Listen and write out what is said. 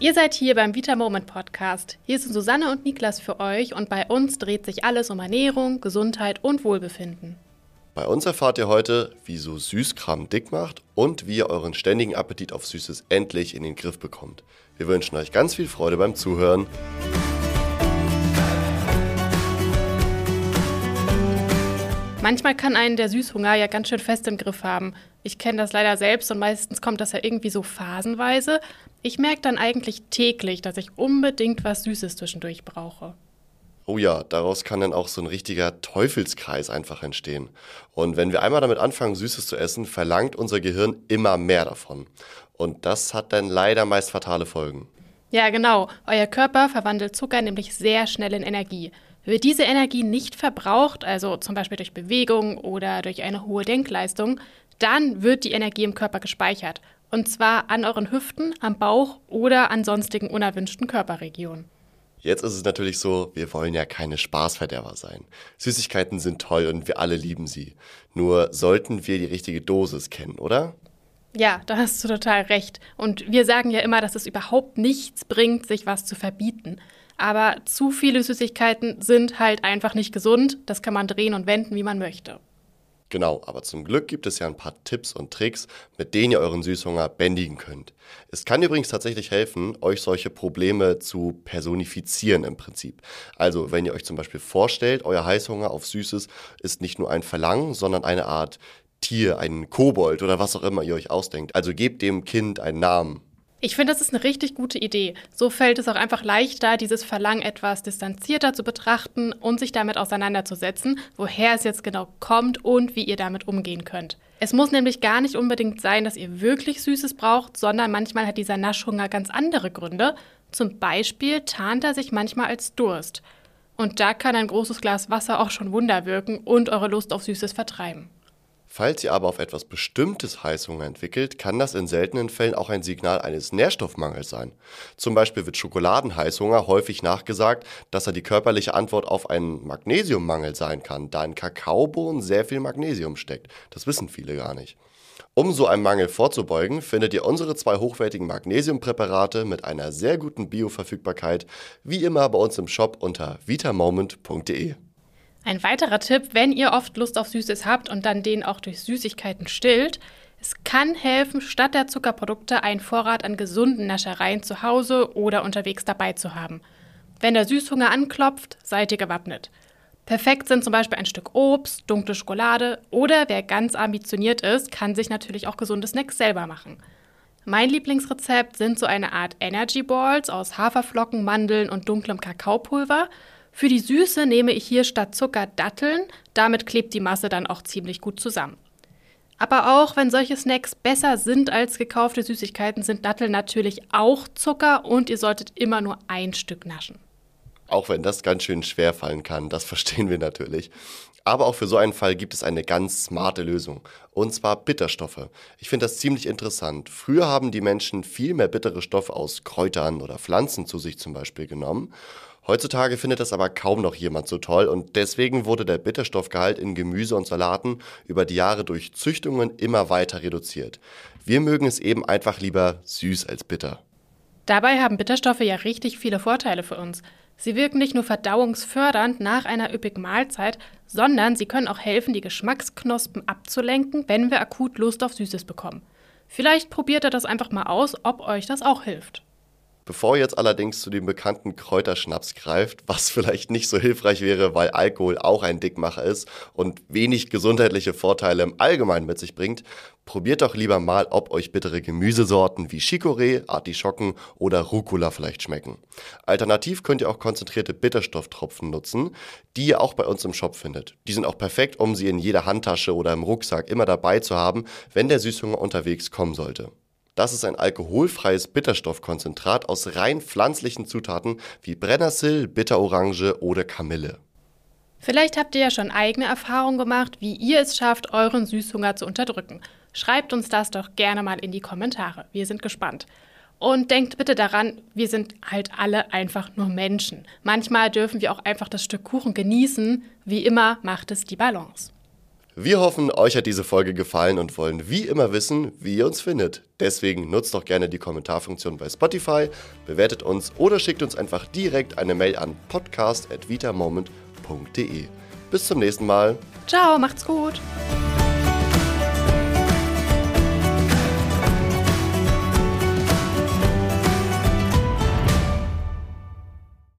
Ihr seid hier beim Vita Moment Podcast. Hier sind Susanne und Niklas für euch und bei uns dreht sich alles um Ernährung, Gesundheit und Wohlbefinden. Bei uns erfahrt ihr heute, wieso Süßkram dick macht und wie ihr euren ständigen Appetit auf Süßes endlich in den Griff bekommt. Wir wünschen euch ganz viel Freude beim Zuhören. Manchmal kann einen der Süßhunger ja ganz schön fest im Griff haben. Ich kenne das leider selbst und meistens kommt das ja irgendwie so phasenweise. Ich merke dann eigentlich täglich, dass ich unbedingt was Süßes zwischendurch brauche. Oh ja, daraus kann dann auch so ein richtiger Teufelskreis einfach entstehen. Und wenn wir einmal damit anfangen, Süßes zu essen, verlangt unser Gehirn immer mehr davon. Und das hat dann leider meist fatale Folgen. Ja, genau. Euer Körper verwandelt Zucker nämlich sehr schnell in Energie. Wird diese Energie nicht verbraucht, also zum Beispiel durch Bewegung oder durch eine hohe Denkleistung, dann wird die Energie im Körper gespeichert. Und zwar an euren Hüften, am Bauch oder an sonstigen unerwünschten Körperregionen. Jetzt ist es natürlich so, wir wollen ja keine Spaßverderber sein. Süßigkeiten sind toll und wir alle lieben sie. Nur sollten wir die richtige Dosis kennen, oder? Ja, da hast du total recht. Und wir sagen ja immer, dass es überhaupt nichts bringt, sich was zu verbieten. Aber zu viele Süßigkeiten sind halt einfach nicht gesund. Das kann man drehen und wenden, wie man möchte. Genau, aber zum Glück gibt es ja ein paar Tipps und Tricks, mit denen ihr euren Süßhunger bändigen könnt. Es kann übrigens tatsächlich helfen, euch solche Probleme zu personifizieren im Prinzip. Also, wenn ihr euch zum Beispiel vorstellt, euer Heißhunger auf Süßes ist nicht nur ein Verlangen, sondern eine Art Tier, ein Kobold oder was auch immer ihr euch ausdenkt. Also gebt dem Kind einen Namen. Ich finde, das ist eine richtig gute Idee. So fällt es auch einfach leichter, dieses Verlangen etwas distanzierter zu betrachten und sich damit auseinanderzusetzen, woher es jetzt genau kommt und wie ihr damit umgehen könnt. Es muss nämlich gar nicht unbedingt sein, dass ihr wirklich Süßes braucht, sondern manchmal hat dieser Naschhunger ganz andere Gründe. Zum Beispiel tarnt er sich manchmal als Durst. Und da kann ein großes Glas Wasser auch schon Wunder wirken und eure Lust auf Süßes vertreiben. Falls ihr aber auf etwas Bestimmtes Heißhunger entwickelt, kann das in seltenen Fällen auch ein Signal eines Nährstoffmangels sein. Zum Beispiel wird Schokoladenheißhunger häufig nachgesagt, dass er die körperliche Antwort auf einen Magnesiummangel sein kann, da in Kakaobohnen sehr viel Magnesium steckt. Das wissen viele gar nicht. Um so einem Mangel vorzubeugen, findet ihr unsere zwei hochwertigen Magnesiumpräparate mit einer sehr guten Bioverfügbarkeit wie immer bei uns im Shop unter vitamoment.de. Ein weiterer Tipp, wenn ihr oft Lust auf Süßes habt und dann den auch durch Süßigkeiten stillt, es kann helfen, statt der Zuckerprodukte einen Vorrat an gesunden Naschereien zu Hause oder unterwegs dabei zu haben. Wenn der Süßhunger anklopft, seid ihr gewappnet. Perfekt sind zum Beispiel ein Stück Obst, dunkle Schokolade oder wer ganz ambitioniert ist, kann sich natürlich auch gesunde Snacks selber machen. Mein Lieblingsrezept sind so eine Art Energy Balls aus Haferflocken, Mandeln und dunklem Kakaopulver für die Süße nehme ich hier statt Zucker Datteln, damit klebt die Masse dann auch ziemlich gut zusammen. Aber auch wenn solche Snacks besser sind als gekaufte Süßigkeiten, sind Datteln natürlich auch Zucker und ihr solltet immer nur ein Stück naschen. Auch wenn das ganz schön schwer fallen kann, das verstehen wir natürlich. Aber auch für so einen Fall gibt es eine ganz smarte Lösung. Und zwar Bitterstoffe. Ich finde das ziemlich interessant. Früher haben die Menschen viel mehr bittere Stoffe aus Kräutern oder Pflanzen zu sich zum Beispiel genommen. Heutzutage findet das aber kaum noch jemand so toll und deswegen wurde der Bitterstoffgehalt in Gemüse und Salaten über die Jahre durch Züchtungen immer weiter reduziert. Wir mögen es eben einfach lieber süß als bitter. Dabei haben Bitterstoffe ja richtig viele Vorteile für uns. Sie wirken nicht nur verdauungsfördernd nach einer üppigen Mahlzeit, sondern sie können auch helfen, die Geschmacksknospen abzulenken, wenn wir akut Lust auf Süßes bekommen. Vielleicht probiert ihr das einfach mal aus, ob euch das auch hilft. Bevor ihr jetzt allerdings zu dem bekannten Kräuterschnaps greift, was vielleicht nicht so hilfreich wäre, weil Alkohol auch ein Dickmacher ist und wenig gesundheitliche Vorteile im Allgemeinen mit sich bringt, probiert doch lieber mal, ob euch bittere Gemüsesorten wie Chicorée, Artischocken oder Rucola vielleicht schmecken. Alternativ könnt ihr auch konzentrierte Bitterstofftropfen nutzen, die ihr auch bei uns im Shop findet. Die sind auch perfekt, um sie in jeder Handtasche oder im Rucksack immer dabei zu haben, wenn der Süßhunger unterwegs kommen sollte. Das ist ein alkoholfreies Bitterstoffkonzentrat aus rein pflanzlichen Zutaten wie Brennnessel, Bitterorange oder Kamille. Vielleicht habt ihr ja schon eigene Erfahrungen gemacht, wie ihr es schafft, euren Süßhunger zu unterdrücken. Schreibt uns das doch gerne mal in die Kommentare. Wir sind gespannt. Und denkt bitte daran, wir sind halt alle einfach nur Menschen. Manchmal dürfen wir auch einfach das Stück Kuchen genießen. Wie immer macht es die Balance. Wir hoffen, euch hat diese Folge gefallen und wollen wie immer wissen, wie ihr uns findet. Deswegen nutzt doch gerne die Kommentarfunktion bei Spotify, bewertet uns oder schickt uns einfach direkt eine Mail an podcast.vitamoment.de. Bis zum nächsten Mal. Ciao, macht's gut.